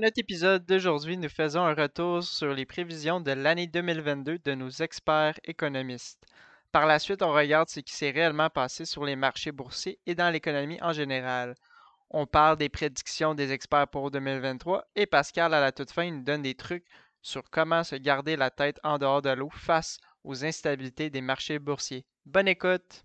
Dans notre épisode d'aujourd'hui, nous faisons un retour sur les prévisions de l'année 2022 de nos experts économistes. Par la suite, on regarde ce qui s'est réellement passé sur les marchés boursiers et dans l'économie en général. On parle des prédictions des experts pour 2023 et Pascal, à la toute fin, nous donne des trucs sur comment se garder la tête en dehors de l'eau face aux instabilités des marchés boursiers. Bonne écoute!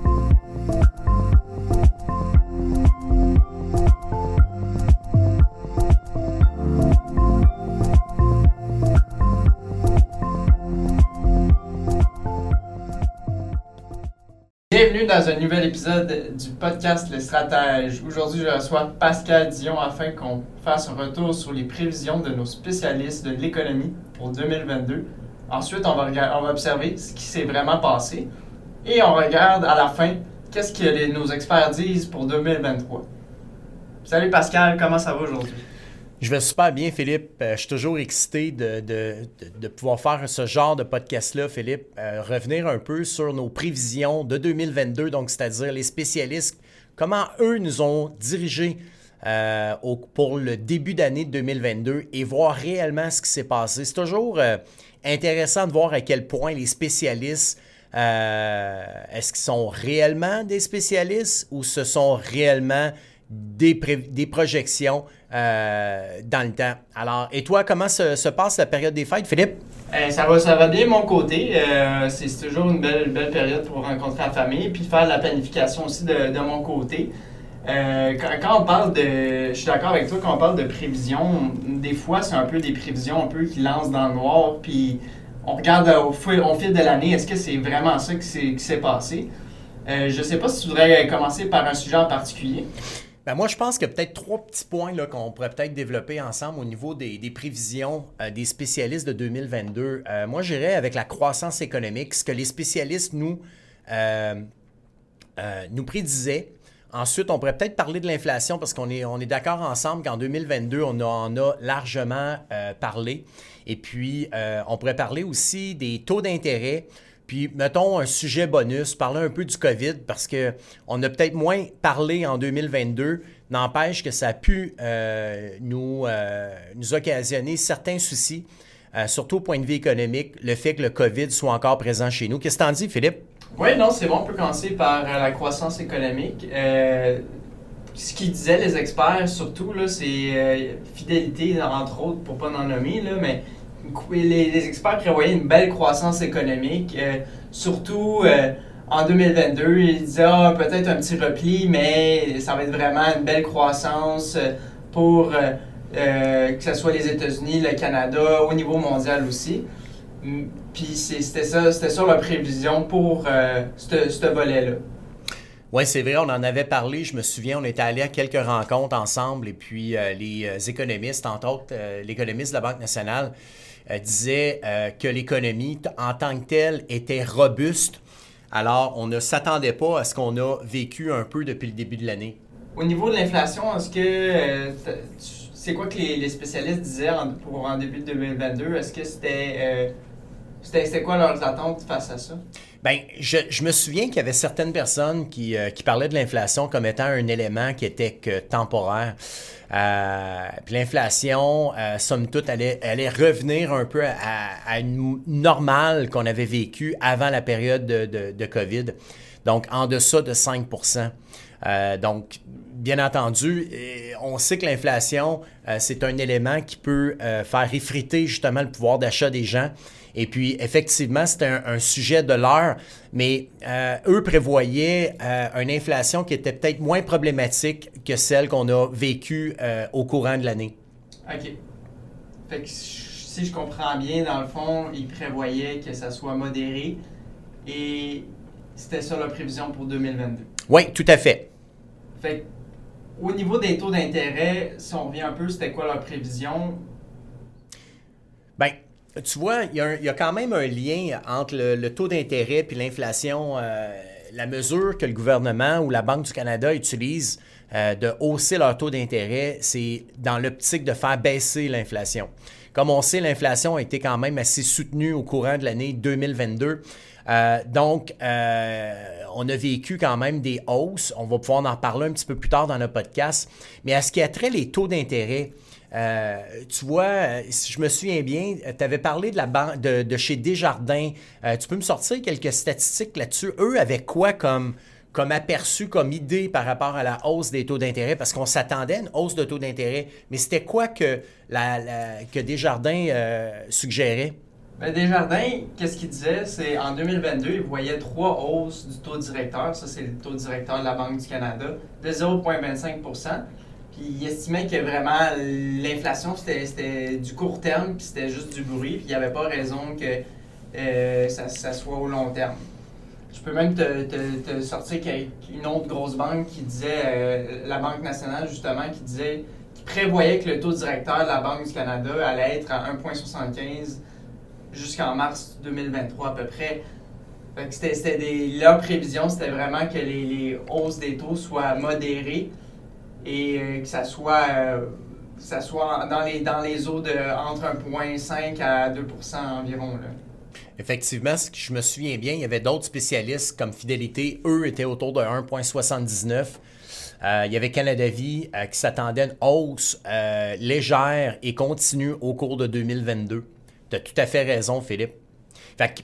Bienvenue dans un nouvel épisode du podcast Les Stratèges. Aujourd'hui, je reçois Pascal Dion afin qu'on fasse un retour sur les prévisions de nos spécialistes de l'économie pour 2022. Ensuite, on va, on va observer ce qui s'est vraiment passé et on regarde à la fin qu'est-ce que nos experts disent pour 2023. Salut Pascal, comment ça va aujourd'hui? Je vais super bien, Philippe. Euh, je suis toujours excité de, de- de- pouvoir faire ce genre de podcast-là, Philippe. Euh, revenir un peu sur nos prévisions de 2022, donc c'est-à-dire les spécialistes, comment eux nous ont dirigés euh, pour le début d'année 2022 et voir réellement ce qui s'est passé. C'est toujours intéressant de voir à quel point les spécialistes, est-ce qu'ils sont réellement des spécialistes ou ce sont réellement des, des projections euh, dans le temps. Alors, et toi, comment se, se passe la période des fêtes, Philippe? Euh, ça, va, ça va bien de mon côté. Euh, c'est toujours une belle, belle période pour rencontrer la famille puis faire la planification aussi de, de mon côté. Quand, on parle de. Je suis d'accord avec toi, quand on parle de prévision, des fois, c'est un peu des prévisions un peu qui lancent dans le noir, puis on regarde au fil, au fil de l'année, est-ce que c'est vraiment ça qui s'est passé? Je sais pas si tu voudrais commencer par un sujet en particulier. Ben moi, je pense a peut-être trois petits points qu'on pourrait peut-être développer ensemble au niveau des, prévisions euh, des spécialistes de 2022. Euh, moi, j'irais avec la croissance économique, ce que les spécialistes nous, euh, nous prédisaient. Ensuite, on pourrait peut-être parler de l'inflation parce qu'on est, on est d'accord ensemble qu'en 2022, on en a largement parlé. Et puis, on pourrait parler aussi des taux d'intérêt. Puis, mettons un sujet bonus, parler un peu du COVID parce qu'on a peut-être moins parlé en 2022. N'empêche que ça a pu euh, nous, euh, nous occasionner certains soucis, euh, surtout au point de vue économique, le fait que le COVID soit encore présent chez nous. Qu'est-ce que t'en dis, Philippe? Oui, non, c'est bon. On peut commencer par la croissance économique. Ce qu'ils disaient les experts, surtout, c'est fidélité, entre autres, pour pas en nommer, là, mais les, experts prévoyaient une belle croissance économique, euh, surtout euh, en 2022. Ils disaient ah, peut-être un petit repli, mais ça va être vraiment une belle croissance euh, pour que ce soit les États-Unis, le Canada, au niveau mondial aussi. Mm, Puis c'était ça, c'était ça la prévision pour ce volet-là. Oui, c'est vrai, on en avait parlé. Je me souviens, on était allé à quelques rencontres ensemble et puis les économistes, entre autres, l'économiste de la Banque nationale, disait euh, que l'économie en tant que telle était robuste. Alors, on ne s'attendait pas à ce qu'on a vécu un peu depuis le début de l'année. Au niveau de l'inflation, est-ce que euh, c'est quoi que les, les spécialistes disaient en, pour en début de 2022 Est-ce que c'était euh, c'était quoi leurs attentes face à ça? Ben, je, je me souviens qu'il y avait certaines personnes qui, euh, qui parlaient de l'inflation comme étant un élément qui était que temporaire. Euh, puis l'inflation, euh, somme toute, allait, allait revenir un peu à, une normale qu'on avait vécue avant la période de, COVID. Donc, en deçà de 5% Euh, donc, bien entendu, euh, on sait que l'inflation, c'est un élément qui peut faire effriter justement le pouvoir d'achat des gens. Et puis, effectivement, c'était un, un sujet de l'heure, mais euh, eux prévoyaient euh, une inflation qui était peut-être moins problématique que celle qu'on a vécue euh, au courant de l'année. Ok. Fait que si je comprends bien, dans le fond, ils prévoyaient que ça soit modéré et c'était ça la prévision pour 2022. Oui, tout à fait. Fait que, au niveau des taux d'intérêt, si on revient un peu, c'était quoi leur prévision? Bien, tu vois, il y, a quand même un lien entre le, taux d'intérêt et l'inflation. la mesure que le gouvernement ou la Banque du Canada utilise de hausser leur taux d'intérêt, c'est dans l'optique de faire baisser l'inflation. Comme on sait, l'inflation a été quand même assez soutenue au courant de l'année 2022. Euh, donc, euh, on a vécu quand même des hausses. On va pouvoir en parler un petit peu plus tard dans le podcast. Mais à ce qui a trait les taux d'intérêt, euh, tu vois, si je me souviens bien, tu avais parlé de, la de, chez Desjardins. tu peux me sortir quelques statistiques là-dessus? Eux avaient quoi comme, comme aperçu, comme idée par rapport à la hausse des taux d'intérêt? Parce qu'on s'attendait à une hausse de taux d'intérêt. Mais c'était quoi que, que Desjardins suggérait? Ben, Desjardins, qu'est-ce qu'il disait? C'est en 2022, il voyait trois hausses du taux directeur, ça c'est le taux directeur de la Banque du Canada, de 0,25% Puis il estimait que vraiment l'inflation c'était du court terme, puis c'était juste du bruit, puis il n'y avait pas raison que euh, ça, soit au long terme. Je peux même te, te, sortir une autre grosse banque qui disait, euh, la Banque nationale justement, qui disait, qui prévoyait que le taux directeur de la Banque du Canada allait être à 1,75 jusqu'en mars 2023 à peu près. c'était, des, leur prévision, c'était vraiment que les, hausses des taux soient modérées et euh, que ça soit, euh, ça soit dans, les, dans les eaux de entre 1,5 à 2 environ. Effectivement, ce que je me souviens bien, il y avait d'autres spécialistes comme Fidélité, eux étaient autour de 1,79. Euh, il y avait Canada Vie qui s'attendait à une hausse légère et continue au cours de 2022. Tu as tout à fait raison, Philippe. Fait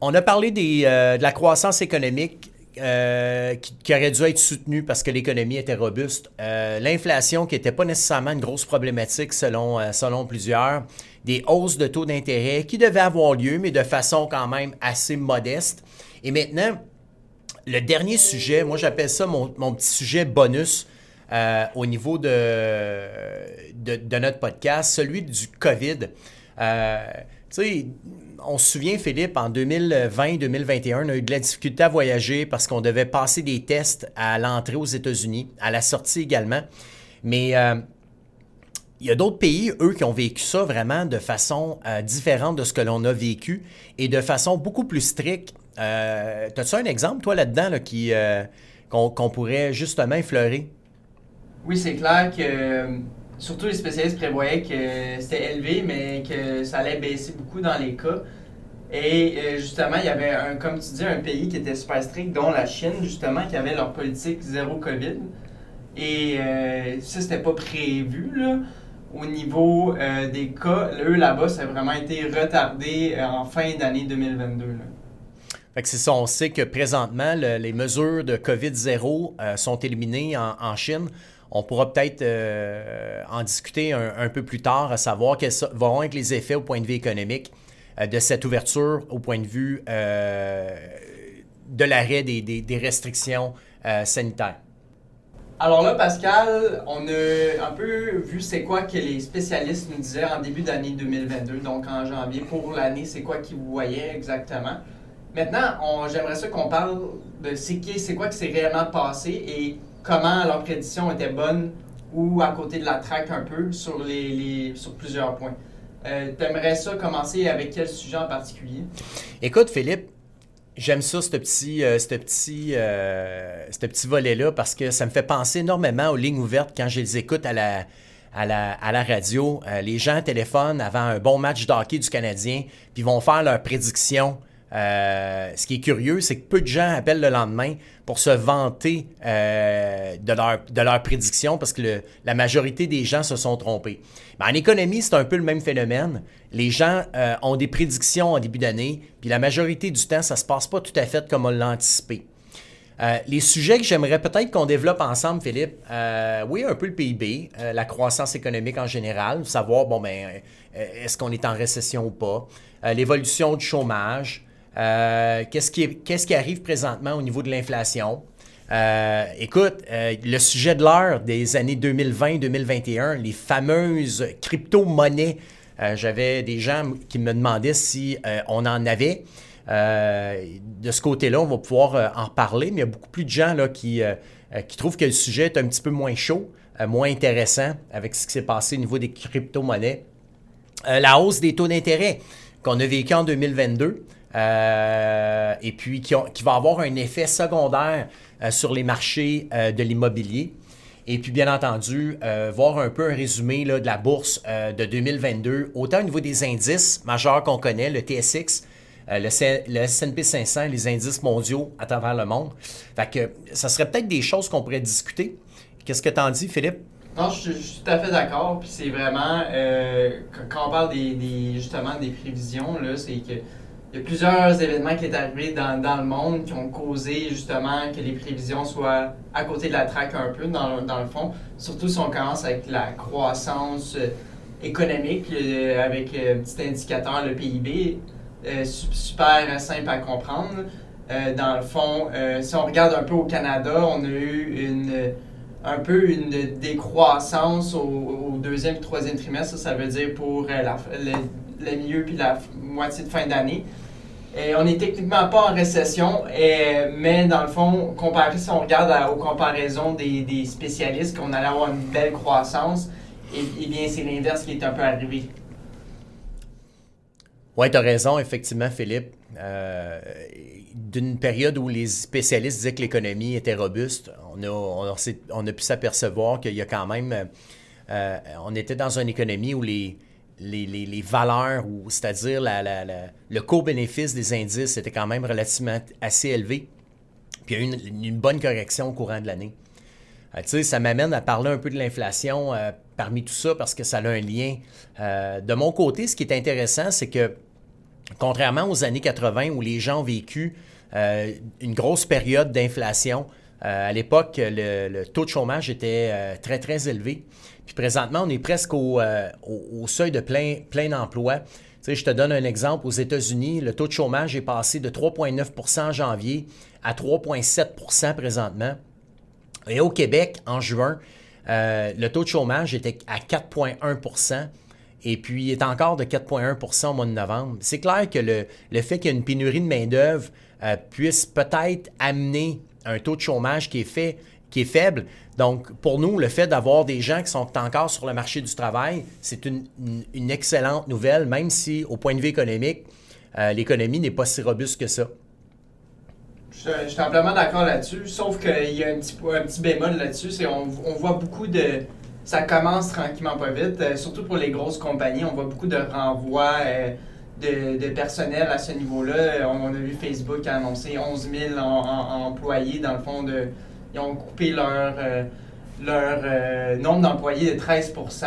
on a parlé euh, de la croissance économique euh, qui, aurait dû être soutenue parce que l'économie était robuste. Euh, l'inflation qui n'était pas nécessairement une grosse problématique selon, selon plusieurs. Des hausses de taux d'intérêt qui devaient avoir lieu, mais de façon quand même assez modeste. Et maintenant, le dernier sujet, moi j'appelle ça mon, petit sujet bonus. au niveau de, de, notre podcast, celui du COVID. Euh, tu sais, on se souvient, Philippe, en 2020-2021, on a eu de la difficulté à voyager parce qu'on devait passer des tests à l'entrée aux États-Unis, à la sortie également. Mais euh, il y a d'autres pays, eux, qui ont vécu ça vraiment de façon euh, différente de ce que l'on a vécu et de façon beaucoup plus stricte. Euh, As-tu un exemple, toi, là-dedans, qu'on pourrait justement effleurer? Oui, c'est clair que surtout les spécialistes prévoyaient que c'était élevé, mais que ça allait baisser beaucoup dans les cas. Et euh, justement, il y avait, un, comme tu dis, un pays qui était super strict, dont la Chine, justement, qui avait leur politique zéro COVID. Et euh, ça, c'était pas prévu, là. Au niveau euh, des cas, eux, là-bas, ça a vraiment été retardé en fin d'année 2022. c'est ça, on sait que présentement, les mesures de COVID-0 sont éliminées en Chine. On pourra peut-être euh, en discuter un, peu plus tard, à savoir quels vont être les effets au point de vue économique euh, de cette ouverture au point de vue euh, de l'arrêt des, restrictions sanitaires. Alors là, Pascal, on a un peu vu c'est quoi que les spécialistes nous disaient en début d'année 2022, donc en janvier. Pour l'année, c'est quoi qu'ils voyaient exactement. Maintenant, j'aimerais ça qu'on parle de c'est quoi qui s'est réellement passé et comment leur prédiction était bonne ou à côté de la traque un peu sur, les, sur plusieurs points. Euh, T'aimerais ça commencer avec quel sujet en particulier? Écoute, Philippe, j'aime ça, ce petit, euh, petit, euh, petit volet-là, parce que ça me fait penser énormément aux lignes ouvertes quand je les écoute à la, à la, à la radio. Les gens téléphonent avant un bon match de hockey du Canadien, puis vont faire leurs prédictions euh, ce qui est curieux, c'est que peu de gens appellent le lendemain pour se vanter euh, de, leur, de leur prédiction parce que la majorité des gens se sont trompés. en économie, c'est un peu le même phénomène. Les gens euh, ont des prédictions en début d'année, puis la majorité du temps, ça ne se passe pas tout à fait comme on l'a anticipé. les sujets que j'aimerais peut-être qu'on développe ensemble, Philippe, oui, un peu le PIB, la croissance économique en général, savoir, bon, ben, est-ce qu'on est en récession ou pas, l'évolution du chômage, euh, qu'est-ce, qui, qui arrive présentement au niveau de l'inflation? Euh, écoute, euh, le sujet de l'heure des années 2020-2021, les fameuses crypto-monnaies, j'avais des gens qui me demandaient si on en avait. de ce côté-là, on va pouvoir en parler, mais il y a beaucoup plus de gens là, qui, qui trouvent que le sujet est un petit peu moins chaud, moins intéressant avec ce qui s'est passé au niveau des crypto-monnaies. la hausse des taux d'intérêt qu'on a vécu en 2022 et puis qui, qui, va avoir un effet secondaire sur les marchés de l'immobilier. Et puis, bien entendu, euh, voir un peu un résumé de la bourse euh, de 2022, autant au niveau des indices majeurs qu'on connaît, le TSX, euh, le, S&P 500, les indices mondiaux à travers le monde. Fait que ça serait peut-être des choses qu'on pourrait discuter. Qu'est-ce que tu en dis, Philippe? Non, je, suis tout à fait d'accord. Puis c'est vraiment, quand on parle des, justement des prévisions, c'est que y a plusieurs événements qui sont arrivés dans, dans, le monde qui ont causé justement que les prévisions soient à côté de la traque un peu, dans, dans le fond. Surtout si on commence avec la croissance euh, économique, euh, avec euh, un petit indicateur, le PIB, super simple à comprendre. dans le fond, si on regarde un peu au Canada, on a eu une, un peu une décroissance au, au deuxième et troisième trimestre. Ça, veut dire pour la, le, le milieu puis la moitié de fin d'année. On n'est techniquement pas en récession, mais dans le fond, comparé, si on regarde aux comparaisons des, spécialistes, qu'on allait avoir une belle croissance, et, bien c'est l'inverse qui est un peu arrivé. Oui, tu as raison, effectivement, Philippe. Euh, d'une période où les spécialistes disaient que l'économie était robuste, on a, on, a, pu s'apercevoir qu'il y a quand même... Euh, on était dans une économie où les, les, valeurs, ou c'est-à-dire le co-bénéfice des indices était quand même relativement assez élevé. Puis il y a eu une, bonne correction au courant de l'année. Euh, tu sais, ça m'amène à parler un peu de l'inflation euh, parmi tout ça parce que ça a un lien. Euh, de mon côté, ce qui est intéressant, c'est que contrairement aux années 80 où les gens ont vécu une grosse période d'inflation, à l'époque, le, taux de chômage était très, très élevé. Puis présentement, on est presque au, euh, seuil de plein, plein emploi. Tu sais, je te donne un exemple. Aux États-Unis, le taux de chômage est passé de 3,9% en janvier à 3,7% présentement. Et au Québec, en juin, euh, le taux de chômage était à 4,1% et puis il est encore de 4,1% au mois de novembre. C'est clair que le, le fait qu'il y ait une pénurie de main-d'œuvre euh, puisse peut-être amener un taux de chômage qui est faible. Donc, pour nous, le fait d'avoir des gens qui sont encore sur le marché du travail, c'est une, excellente nouvelle, même si, au point de vue économique, euh, l'économie n'est pas si robuste que ça. Je, suis amplement d'accord là-dessus, sauf qu'il y a un petit, bémol là-dessus, c'est on, on voit beaucoup de... Ça commence tranquillement pas vite, euh, surtout pour les grosses compagnies, on voit beaucoup de renvois euh, de, personnel à ce niveau-là. On, a vu Facebook annoncer 11 000 employés, dans le fond, de, ils ont coupé leur, euh, leur euh, nombre d'employés de 13%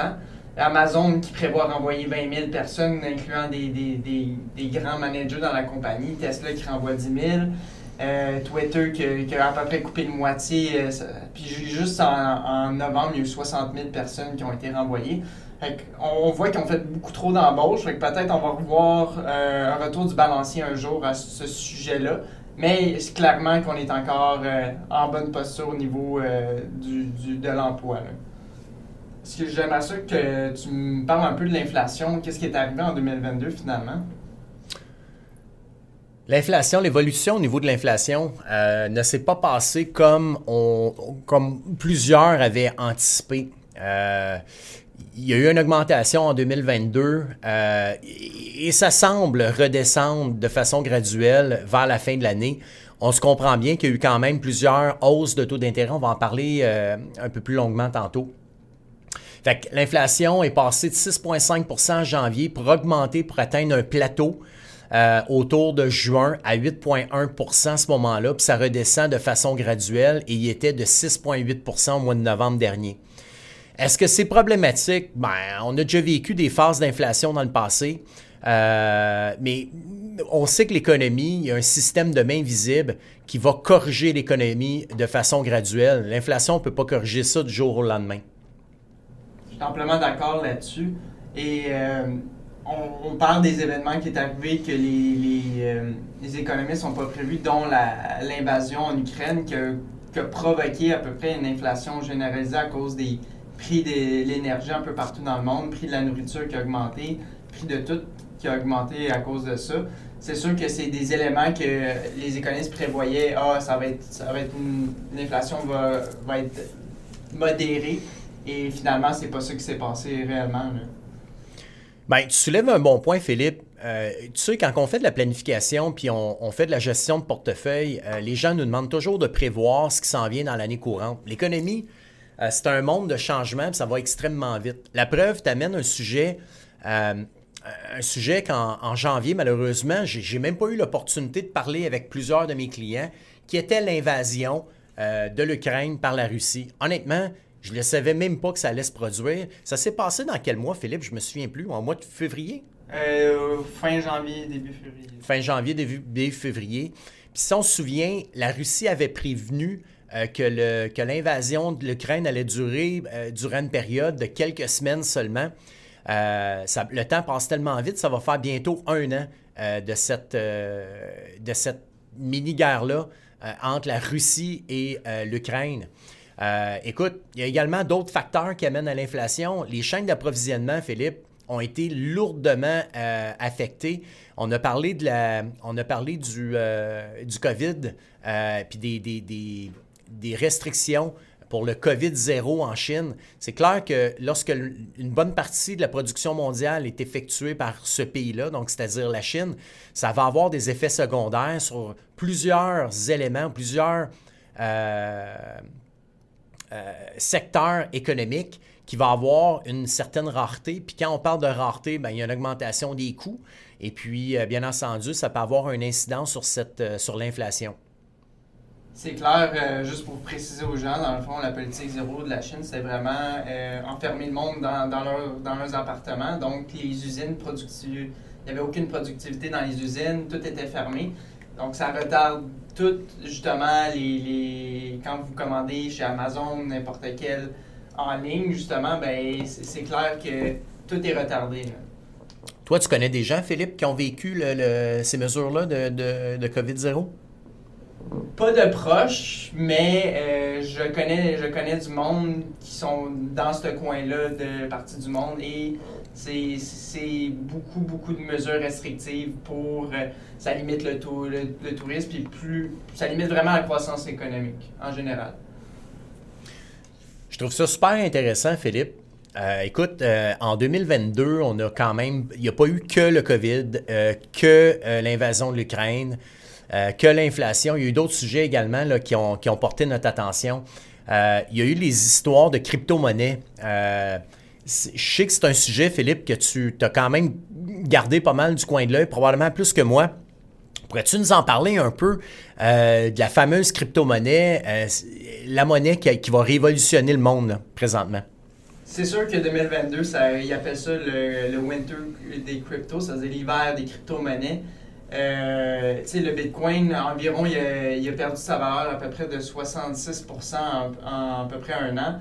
Amazon qui prévoit renvoyer 20 000 personnes, incluant des, grands managers dans la compagnie. Tesla qui renvoie 10 000. Euh, Twitter qui, a à peu près coupé de moitié. puis juste en, novembre, il y a eu 60 000 personnes qui ont été renvoyées. On, voit qu'ils ont fait beaucoup trop d'embauches. Peut-être on va revoir un retour du balancier un jour à ce sujet-là. Mais clairement qu'on est encore euh, en bonne posture au niveau euh, du, de l'emploi. Est-ce que j'aimerais ça que tu me parles un peu de l'inflation? Qu'est-ce qui est arrivé en 2022 finalement? L'inflation, l'évolution au niveau de l'inflation euh, ne s'est pas passée comme, on, comme plusieurs avaient anticipé il y a eu une augmentation en 2022 euh, et ça semble redescendre de façon graduelle vers la fin de l'année. On se comprend bien qu'il y a eu quand même plusieurs hausses de taux d'intérêt. On va en parler euh, un peu plus longuement tantôt. Fait l'inflation est passée de 6,5% en janvier pour augmenter, pour atteindre un plateau euh, autour de juin à 8,1% à ce moment-là, puis ça redescend de façon graduelle et il était de 6,8% au mois de novembre dernier. Est-ce que c'est problématique? Ben, on a déjà vécu des phases d'inflation dans le passé, euh, mais on sait que l'économie, il y a un système de main visible qui va corriger l'économie de façon graduelle. L'inflation ne peut pas corriger ça du jour au lendemain. Je suis amplement d'accord là-dessus. Et euh, on, parle des événements qui est arrivé que les, euh, économistes n'ont pas prévu, dont l'invasion en Ukraine qui a provoqué à peu près une inflation généralisée à cause des, prix de l'énergie un peu partout dans le monde, prix de la nourriture qui a augmenté, prix de tout qui a augmenté à cause de ça. C'est sûr que c'est des éléments que les économistes prévoyaient, ah, ça va être, ça va être l'inflation va, va être modérée. Et finalement, c'est pas ça qui s'est passé réellement. Bien, tu soulèves un bon point, Philippe. Euh, tu sais, quand on fait de la planification puis on, fait de la gestion de portefeuille, euh, les gens nous demandent toujours de prévoir ce qui s'en vient dans l'année courante. L'économie, euh, c'est un monde de changement puis ça va extrêmement vite. La preuve t'amène un sujet, un sujet qu'en janvier, malheureusement, j'ai même pas eu l'opportunité de parler avec plusieurs de mes clients, qui était l'invasion de l'Ukraine par la Russie. Honnêtement, je ne savais même pas que ça allait se produire. Ça s'est passé dans quel mois, Philippe? Je me souviens plus. En mois de février? Euh, fin janvier, début février. Fin janvier, début, février. Puis si on se souvient, la Russie avait prévenu euh, que l'invasion de l'Ukraine allait durer euh, durant une période de quelques semaines seulement. le temps passe tellement vite, ça va faire bientôt un an de cette, cette mini-guerre-là entre la Russie et l'Ukraine. Euh, écoute, il y a également d'autres facteurs qui amènent à l'inflation. Les chaînes d'approvisionnement, Philippe, ont été lourdement euh, affectées. On a parlé, de la, on a parlé du, euh, du COVID, puis des, des, des, restrictions pour le COVID-0 en Chine. C'est clair que lorsque une bonne partie de la production mondiale est effectuée par ce pays-là, donc c'est-à-dire la Chine, ça va avoir des effets secondaires sur plusieurs éléments, plusieurs euh, secteur économique qui va avoir une certaine rareté. Puis quand on parle de rareté, bien, il y a une augmentation des coûts. Et puis, euh, bien entendu, ça peut avoir un incident sur, euh, sur l'inflation. C'est clair, juste pour préciser aux gens, dans le fond, la politique zéro de la Chine, c'est vraiment enfermer le monde dans, leur, dans, leurs appartements. Donc, les usines productives, il n'y avait aucune productivité dans les usines, tout était fermé. Donc, ça retarde tout, justement, les, quand vous commandez chez Amazon, n'importe quel en ligne, justement, ben, c'est clair que tout est retardé. Toi, tu connais des gens, Philippe, qui ont vécu ces mesures-là de, de, COVID-0? Pas de proches, mais euh, je, connais, je connais du monde qui sont dans ce coin-là de partie du monde et c'est beaucoup, beaucoup de mesures restrictives pour. Euh, ça limite le, le, tourisme, puis plus. Ça limite vraiment la croissance économique en général. Je trouve ça super intéressant, Philippe. Euh, écoute, euh, en 2022, on a quand même. Il n'y a pas eu que le COVID, que l'invasion de l'Ukraine, que l'inflation. Il y a eu d'autres sujets également là, qui, ont, qui, ont, porté notre attention. il y a eu les histoires de crypto-monnaies. Je sais que c'est un sujet, Philippe, que tu as quand même gardé pas mal du coin de l'œil, probablement plus que moi. Pourrais-tu nous en parler un peu euh, de la fameuse crypto-monnaie, euh, la monnaie qui, va révolutionner le monde présentement? C'est sûr que 2022, ça, ils appellent ça le, winter des cryptos, c'est-à-dire l'hiver des crypto-monnaies. Euh, le Bitcoin, environ, il a, perdu sa valeur à peu près de 66 en, en, à peu près un an.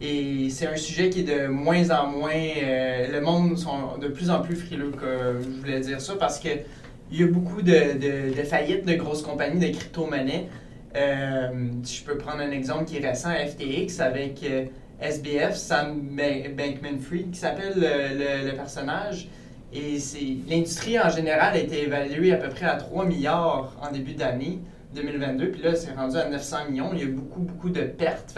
Et c'est un sujet qui est de moins en moins. Euh, le monde sont de plus en plus frileux, que je voulais dire ça, parce qu'il y a beaucoup de, de, faillites de grosses compagnies de crypto-monnaies. Euh, je peux prendre un exemple qui est récent, FTX, avec euh, SBF, Sam Bankman-Fried, qui s'appelle le, le, personnage. Et l'industrie en général a été évaluée à peu près à 3 milliards en début d'année 2022. Puis là, c'est rendu à 900 millions. Il y a beaucoup, beaucoup de pertes.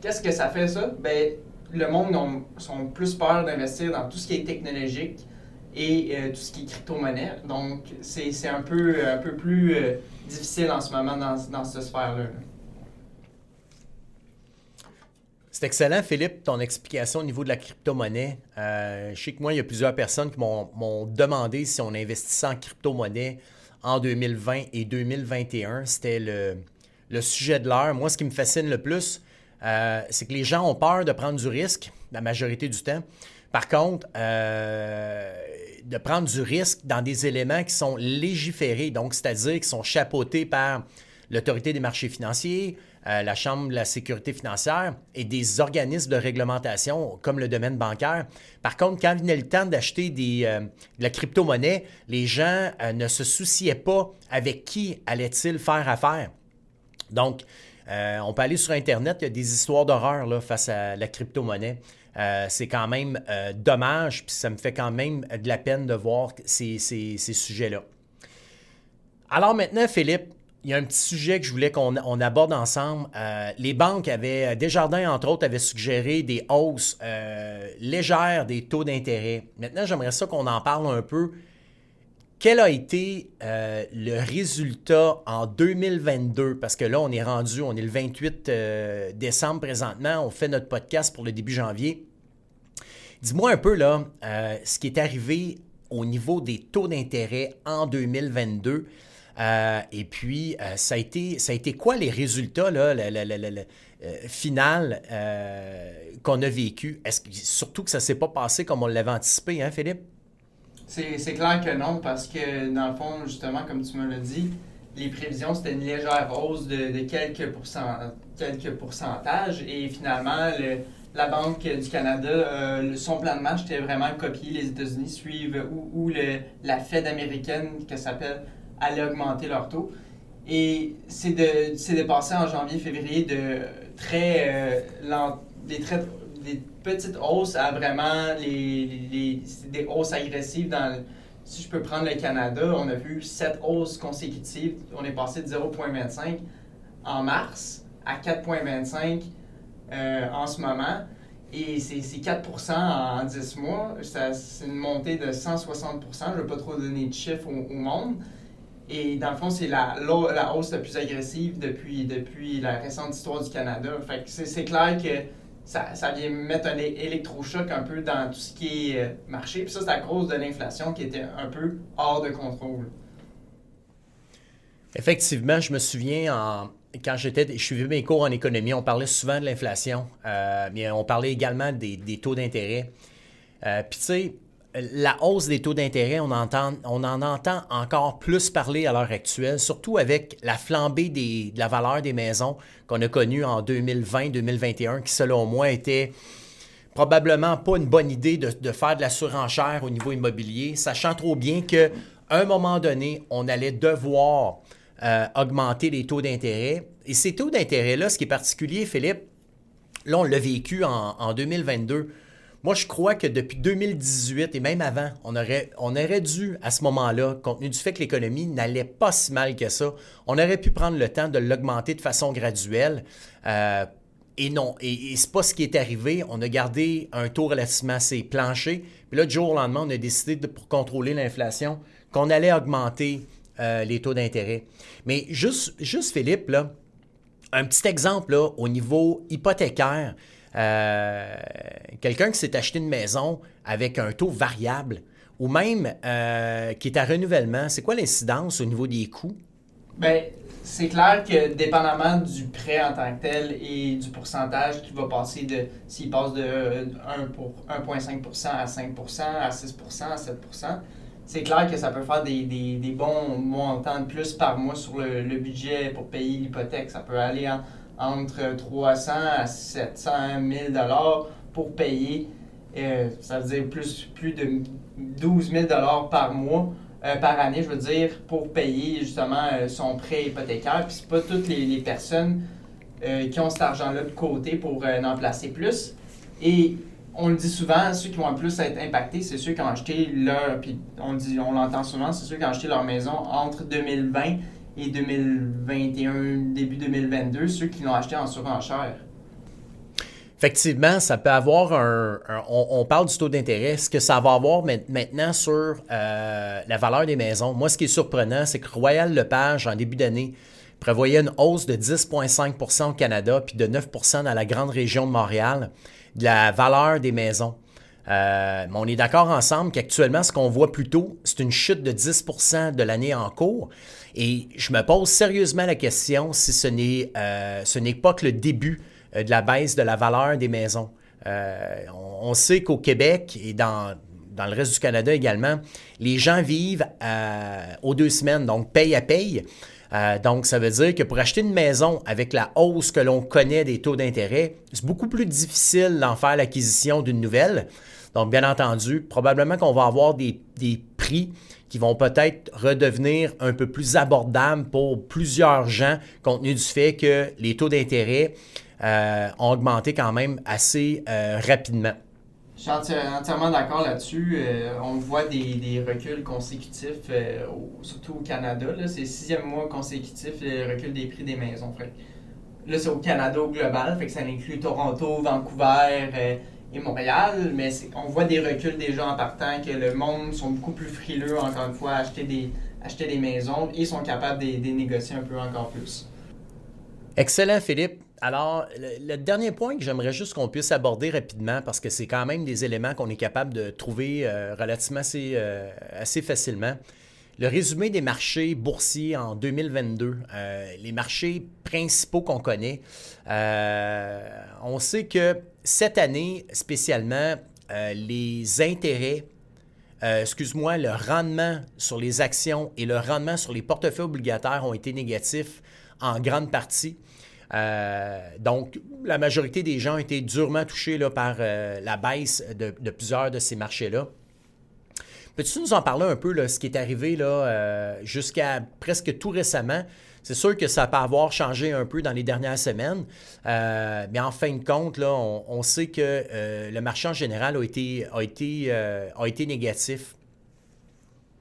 Qu'est-ce que ça fait, ça? Ben, le monde a sont plus peur d'investir dans tout ce qui est technologique et euh, tout ce qui est crypto-monnaie. Donc, c'est un peu, un peu plus euh, difficile en ce moment dans, dans cette sphère-là. C'est excellent, Philippe, ton explication au niveau de la crypto-monnaie. Euh, je sais que moi, il y a plusieurs personnes qui m'ont demandé si on investissait en crypto-monnaie en 2020 et 2021. C'était le, sujet de l'heure. Moi, ce qui me fascine le plus, euh, c'est que les gens ont peur de prendre du risque la majorité du temps. Par contre, euh, de prendre du risque dans des éléments qui sont légiférés, donc c'est-à-dire qui sont chapeautés par l'autorité des marchés financiers, euh, la Chambre de la sécurité financière et des organismes de réglementation comme le domaine bancaire. Par contre, quand venait le temps d'acheter de la crypto-monnaie, les gens ne se souciaient pas avec qui allait-il faire affaire. Donc, euh, on peut aller sur Internet, il y a des histoires d'horreur face à la crypto-monnaie. Euh, c'est quand même euh, dommage, puis ça me fait quand même de la peine de voir ces, sujets-là. Alors maintenant, Philippe, il y a un petit sujet que je voulais qu'on aborde ensemble. les banques avaient, Desjardins entre autres, avaient suggéré des hausses légères des taux d'intérêt. Maintenant, j'aimerais ça qu'on en parle un peu. Quel a été euh, le résultat en 2022? Parce que là, on est rendu, on est le 28 euh, décembre présentement, on fait notre podcast pour le début janvier. Dis-moi un peu, là, euh, ce qui est arrivé au niveau des taux d'intérêt en 2022. Et puis, ça, a été, ça a été quoi les résultats, là, le, final qu'on a vécu? Est-ce que, surtout que ça ne s'est pas passé comme on l'avait anticipé, hein, Philippe? C'est clair que non, parce que dans le fond, justement, comme tu me l'as dit, les prévisions, c'était une légère hausse de, quelques, quelques pourcentages. Et finalement, la Banque du Canada, euh, son plan de match était vraiment copier les États-Unis suivent ou, la Fed américaine, qui s'appelle, allait augmenter leur taux. Et c'est de, de passer en janvier-février de très euh, des très des petites hausses à vraiment les, des hausses agressives dans si je peux prendre le Canada, on a vu sept hausses consécutives. On est passé de 0,25 en mars à 4,25 euh, en ce moment. Et c'est 4% en 10 mois. C'est une montée de 160 Je ne veux pas trop donner de chiffres au, monde. Et dans le fond, c'est la, la, hausse la plus agressive depuis, depuis la récente histoire du Canada. Fait c'est clair que ça, vient mettre un électrochoc un peu dans tout ce qui est euh, marché. Puis ça, c'est à cause de l'inflation qui était un peu hors de contrôle. Effectivement, je me souviens en, quand j'étais, je suivais mes cours en économie, on parlait souvent de l'inflation, euh, mais on parlait également des, taux d'intérêt. Euh, puis tu sais, la hausse des taux d'intérêt, on, en entend encore plus parler à l'heure actuelle, surtout avec la flambée de la valeur des maisons qu'on a connue en 2020-2021, qui selon moi était probablement pas une bonne idée de, faire de la surenchère au niveau immobilier, sachant trop bien qu'à un moment donné, on allait devoir euh, augmenter les taux d'intérêt. Et ces taux d'intérêt-là, ce qui est particulier, Philippe, là, on l'a vécu en 2022 moi, je crois que depuis 2018 et même avant, on aurait, on aurait dû, à ce moment-là, compte tenu du fait que l'économie n'allait pas si mal que ça, on aurait pu prendre le temps de l'augmenter de façon graduelle. Euh, et non, et, et c'est pas ce qui est arrivé. On a gardé un taux relativement assez planché. Puis là, du jour au lendemain, on a décidé, de, pour contrôler l'inflation, qu'on allait augmenter euh, les taux d'intérêt. Mais juste, juste Philippe, là, un petit exemple là, au niveau hypothécaire. Euh, quelqu'un qui s'est acheté une maison avec un taux variable ou même euh, qui est à renouvellement, c'est quoi l'incidence au niveau des coûts? Bien, c'est clair que dépendamment du prêt en tant que tel et du pourcentage qui va passer de s'il passe de 1,5% à 5% à 6% à 7% c'est clair que ça peut faire des, bons montants de plus par mois sur le, le budget pour payer l'hypothèque. Ça peut aller en, entre 300 à 700 000 dollars pour payer, euh, ça veut dire plus, plus de 12 000 dollars par mois, euh, par année, je veux dire, pour payer justement euh, son prêt hypothécaire. Puis c'est pas toutes les, personnes qui ont cet argent-là de côté pour en placer plus. Et on le dit souvent, ceux qui vont plus être impactés, c'est ceux qui ont acheté leur, puis on l'entend souvent, c'est ceux qui ont acheté leur maison entre 2020 et 2021, début 2022, ceux qui l'ont acheté en surenchère. Effectivement, ça peut avoir un. on, parle du taux d'intérêt. Ce que ça va avoir maintenant sur euh, la valeur des maisons. Moi, ce qui est surprenant, c'est que Royal Lepage, en début d'année, prévoyait une hausse de 10,5 au Canada puis de 9 dans la grande région de Montréal de la valeur des maisons. Euh, on est d'accord ensemble qu'actuellement, ce qu'on voit plutôt, c'est une chute de 10% de l'année en cours. Et je me pose sérieusement la question si ce n'est, euh, ce n'est pas que le début euh, de la baisse de la valeur des maisons. on, sait qu'au Québec et dans, dans le reste du Canada également, les gens vivent aux deux semaines, donc paye à paye. donc, ça veut dire que pour acheter une maison avec la hausse que l'on connaît des taux d'intérêt, c'est beaucoup plus difficile d'en faire l'acquisition d'une nouvelle. Donc, bien entendu, probablement qu'on va avoir des, prix qui vont peut-être redevenir un peu plus abordables pour plusieurs gens, compte tenu du fait que les taux d'intérêt euh, ont augmenté quand même assez euh, rapidement. Je suis entièrement d'accord là-dessus. Euh, on voit des, des reculs consécutifs, surtout au Canada. C'est le sixième mois consécutif, le recul des prix des maisons. là, c'est au Canada au global, fait que ça inclut Toronto, Vancouver et Montréal. Mais on voit des reculs déjà en partant, que le monde sont beaucoup plus frileux, encore une fois, à acheter des, acheter des maisons et sont capables de, négocier un peu encore plus. Excellent, Philippe. Alors, le, dernier point que j'aimerais juste qu'on puisse aborder rapidement, parce que c'est quand même des éléments qu'on est capable de trouver euh, relativement euh, assez, facilement. Le résumé des marchés boursiers en 2022, euh, les marchés principaux qu'on connaît. on sait que cette année, spécialement, les intérêts, excuse-moi, le rendement sur les actions et le rendement sur les portefeuilles obligataires ont été négatifs en grande partie. Euh, donc, la majorité des gens ont été durement touchés là, par euh, la baisse de, plusieurs de ces marchés-là. Peux-tu nous en parler un peu, là, ce qui est arrivé euh, jusqu'à presque tout récemment? C'est sûr que ça peut avoir changé un peu dans les dernières semaines, mais en fin de compte, on, sait que le marché en général a été, a été, a été négatif.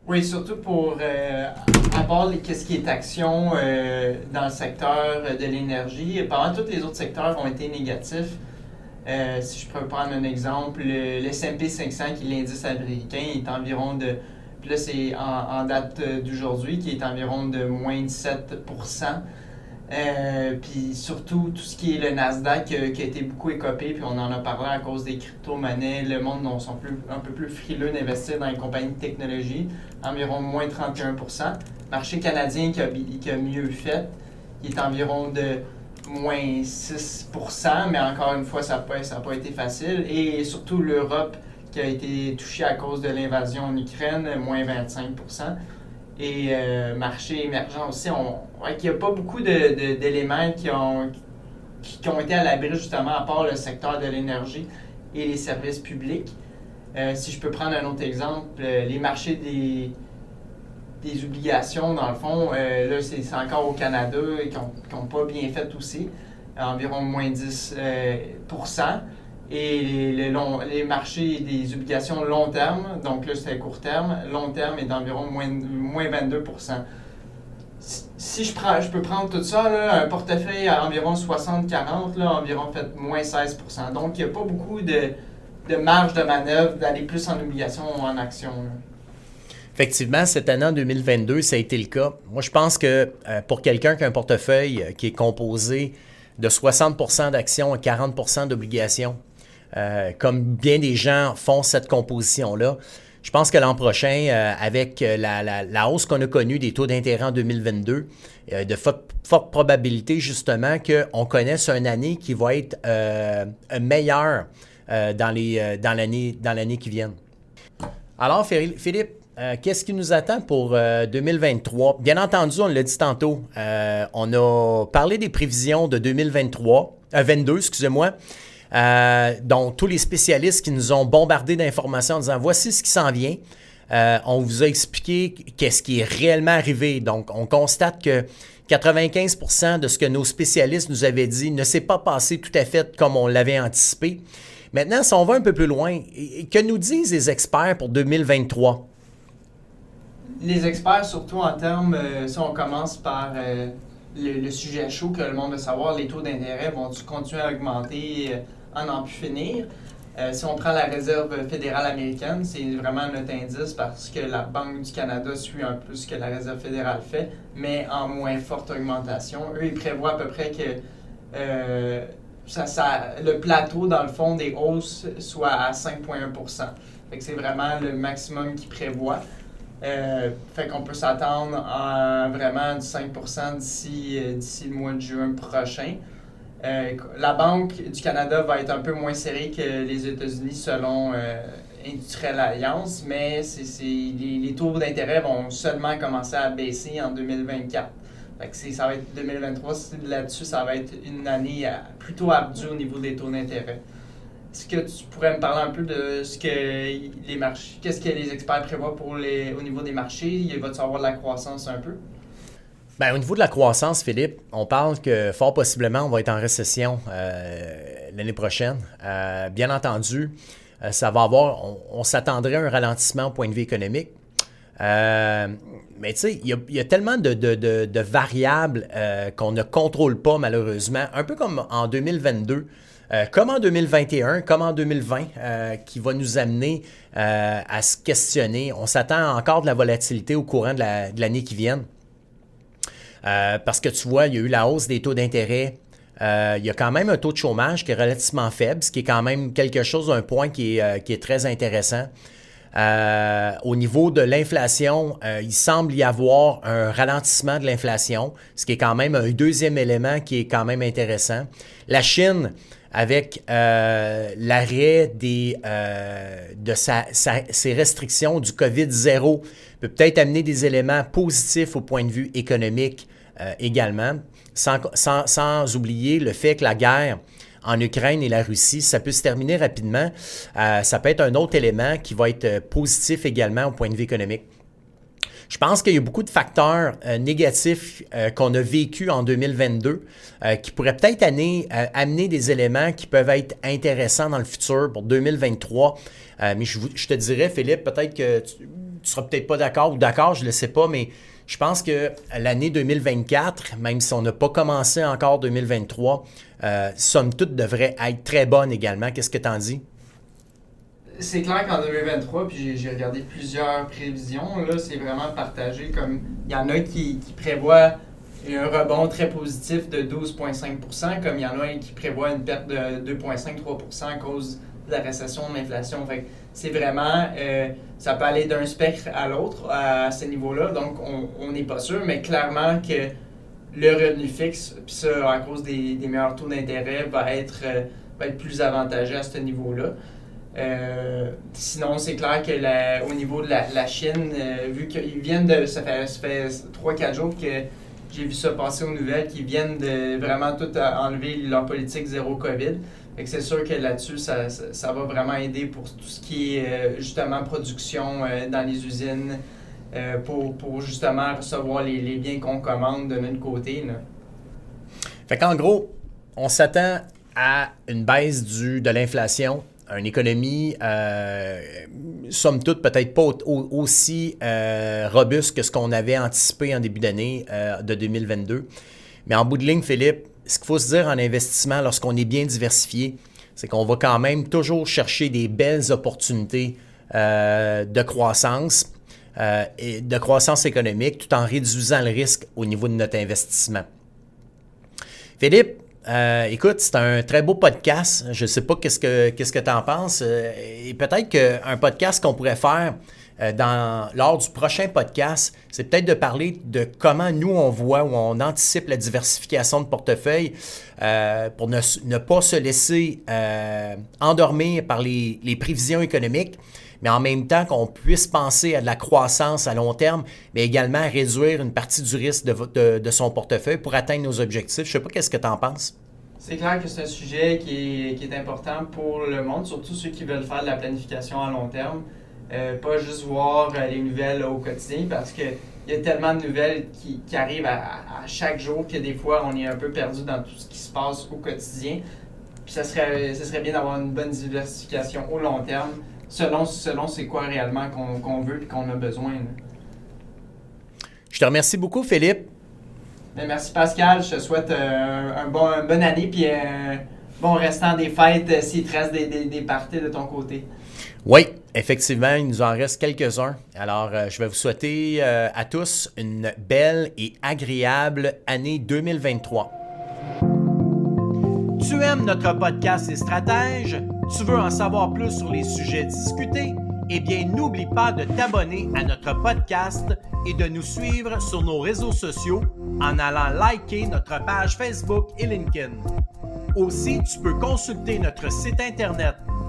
Oui, surtout pour, euh, à part qu'est-ce qui est action euh, dans le secteur de l'énergie, pendant tous les autres secteurs ont été négatifs. Euh, si je peux prendre un exemple, le, S&P 500, qui est l'indice américain, est environ de, puis là c'est en, date d'aujourd'hui, qui est environ de moins de 7 euh, puis surtout, tout ce qui est le Nasdaq euh, qui a été beaucoup écopé, puis on en a parlé à cause des crypto-monnaies. Le monde on sont plus, un peu plus frileux d'investir dans les compagnies de technologie, environ moins 31% Marché canadien qui a, qui a mieux fait, qui est environ de moins 6% mais encore une fois, ça n'a pas, pas été facile. Et surtout l'Europe qui a été touchée à cause de l'invasion en Ukraine, moins 25% et euh, marché émergent aussi, on, qu'il n'y a pas beaucoup d'éléments qui ont, qui, ont été à l'abri justement, à part le secteur de l'énergie et les services publics. Euh, si je peux prendre un autre exemple, euh, les marchés des, des obligations, dans le fond, là, c'est encore au Canada qui n'ont pas bien fait aussi, environ moins 10 et les, marchés des obligations long terme, donc là c'était court terme, long terme est d'environ moins, moins 22% si je, prends, peux prendre tout ça, un portefeuille à environ 60-40, environ fait moins 16% Donc, il n'y a pas beaucoup de, de, marge de manœuvre d'aller plus en obligation ou en action. Effectivement, cette année en 2022, ça a été le cas. Moi, je pense que euh, pour quelqu'un qui a un portefeuille euh, qui est composé de 60% d'actions et 40% d'obligations, euh, comme bien des gens font cette composition-là. Je pense que l'an prochain, euh, avec euh, la, hausse qu'on a connue des taux d'intérêt en 2022, de forte probabilité justement qu'on connaisse une année qui va être meilleure dans, dans l'année qui vient. Alors, Philippe, qu'est-ce qui nous attend pour 2023? Bien entendu, on l'a dit tantôt, on a parlé des prévisions de 2023, 22, excusez-moi. Euh, donc, tous les spécialistes qui nous ont bombardé d'informations en disant voici ce qui s'en vient. Euh, on vous a expliqué qu'est-ce qui est réellement arrivé. Donc, on constate que 95 de ce que nos spécialistes nous avaient dit ne s'est pas passé tout à fait comme on l'avait anticipé. Maintenant, si on va un peu plus loin, que nous disent les experts pour 2023? Les experts, surtout en termes, euh, si on commence par le, sujet chaud que le monde veut savoir, les taux d'intérêt vont-ils continuer à augmenter en n'en plus finir. Euh, si on prend la réserve fédérale américaine, c'est vraiment notre indice parce que la Banque du Canada suit un peu ce que la réserve fédérale fait, mais en moins forte augmentation. Eux, ils prévoient à peu près que euh, ça, ça, le plateau, dans le fond, des hausses soit à 5,1% c'est vraiment le maximum qu'ils prévoient. Euh, fait qu'on peut s'attendre à vraiment du 5 d'ici, d'ici le mois de juin prochain. Euh, la Banque du Canada va être un peu moins serrée que les États-Unis selon euh, Industrial Alliance, mais les, taux d'intérêt vont seulement commencer à baisser en 2024. ça va être 2023, là-dessus, ça va être une année plutôt ardue au niveau des taux d'intérêt. Est-ce que tu pourrais me parler un peu de ce que les marchés, qu'est-ce que les experts prévoient pour les, au niveau des marchés? Il va-tu avoir de la croissance un peu? Bien, au niveau de la croissance, Philippe, on parle que fort possiblement on va être en récession euh, l'année prochaine. Euh, bien entendu, ça va avoir, on, s'attendrait à un ralentissement au point de vue économique. mais tu sais, il y, a tellement de, variables qu'on ne contrôle pas malheureusement, un peu comme en 2022. comme en 2021, comme en 2020, qui va nous amener à se questionner. On s'attend encore de la volatilité au courant de l'année qui vient. Parce que tu vois, il y a eu la hausse des taux d'intérêt euh, il y a quand même un taux de chômage qui est relativement faible, ce qui est quand même quelque chose, un point qui est, euh, très intéressant. Euh, au niveau de l'inflation, il semble y avoir un ralentissement de l'inflation, ce qui est quand même un deuxième élément qui est quand même intéressant. La Chine, avec l'arrêt de ses restrictions du COVID-0, peut peut-être amener des éléments positifs au point de vue économique également sans, oublier le fait que la guerre en Ukraine et la Russie, ça peut se terminer rapidement. Euh, ça peut être un autre élément qui va être euh, positif également au point de vue économique. Je pense qu'il y a beaucoup de facteurs euh, négatifs qu'on a vécu en 2022 qui pourraient peut-être amener, des éléments qui peuvent être intéressants dans le futur pour 2023. mais je, te dirais, Philippe, peut-être que tu, ne seras peut-être pas d'accord ou d'accord, je ne le sais pas, mais je pense que l'année 2024, même si on n'a pas commencé encore 2023, euh, somme toute devrait être très bonne également. Qu'est-ce que tu en dis? C'est clair qu'en 2023, puis j'ai regardé plusieurs prévisions, là, c'est vraiment partagé comme il y en a qui, prévoient un rebond très positif de 12,5% comme il y en a qui prévoient une perte de 2,5-3% à cause de la récession, de l'inflation. c'est vraiment, euh, ça peut aller d'un spectre à l'autre à ce niveau-là, donc on n'est pas sûr, mais clairement que le revenu fixe, puis ça à cause des, meilleurs taux d'intérêt, va être, euh, va être plus avantageux à ce niveau-là. Euh, sinon, c'est clair que au niveau de la, Chine, vu qu'ils viennent de. Ça fait, fait 3-4 jours que j'ai vu ça passer aux nouvelles, qu'ils viennent de vraiment tout enlever leur politique zéro COVID c'est sûr que là-dessus, ça, va vraiment aider pour tout ce qui est euh, justement production euh, dans les usines, euh, pour, justement recevoir les, biens qu'on commande de notre côté. Là. Fait qu'en gros, on s'attend à une baisse du, de l'inflation, une économie, somme toute, peut-être pas aussi robuste que ce qu'on avait anticipé en début d'année de 2022. Mais en bout de ligne, Philippe, ce qu'il faut se dire en investissement lorsqu'on est bien diversifié, c'est qu'on va quand même toujours chercher des belles opportunités euh, de croissance euh, et de croissance économique tout en réduisant le risque au niveau de notre investissement. Philippe, euh, écoute, c'est un très beau podcast. Je ne sais pas qu'est-ce que qu'est-ce que tu en penses. et peut-être qu'un podcast qu'on pourrait faire euh, dans, lors du prochain podcast, c'est peut-être de parler de comment nous, on voit ou on anticipe la diversification de portefeuille euh, pour ne, pas se laisser euh, endormir par les, prévisions économiques, mais en même temps qu'on puisse penser à de la croissance à long terme, mais également à réduire une partie du risque de, son portefeuille pour atteindre nos objectifs. Je ne sais pas qu'est-ce que tu en penses. C'est clair que c'est un sujet qui est, qui est, important pour le monde, surtout ceux qui veulent faire de la planification à long terme. Euh, pas juste voir euh, les nouvelles au quotidien parce qu'il y a tellement de nouvelles qui, qui arrivent à, chaque jour que des fois on est un peu perdu dans tout ce qui se passe au quotidien. Puis ça serait, ça serait bien d'avoir une bonne diversification au long terme selon, selon c'est quoi réellement qu'on veut et qu'on a besoin. Je te remercie beaucoup, Philippe. Ben, merci, Pascal. Je te souhaite euh, un bon, une bonne année puis un bon restant des fêtes s'il te reste des, des, des parties de ton côté. Oui, effectivement, il nous en reste quelques-uns. Alors, euh, je vais vous souhaiter euh, à tous une belle et agréable année 2023. Tu aimes notre podcast et stratèges? Tu veux en savoir plus sur les sujets discutés? Eh bien, n'oublie pas de t'abonner à notre podcast et de nous suivre sur nos réseaux sociaux en allant liker notre page Facebook et LinkedIn. Aussi, tu peux consulter notre site Internet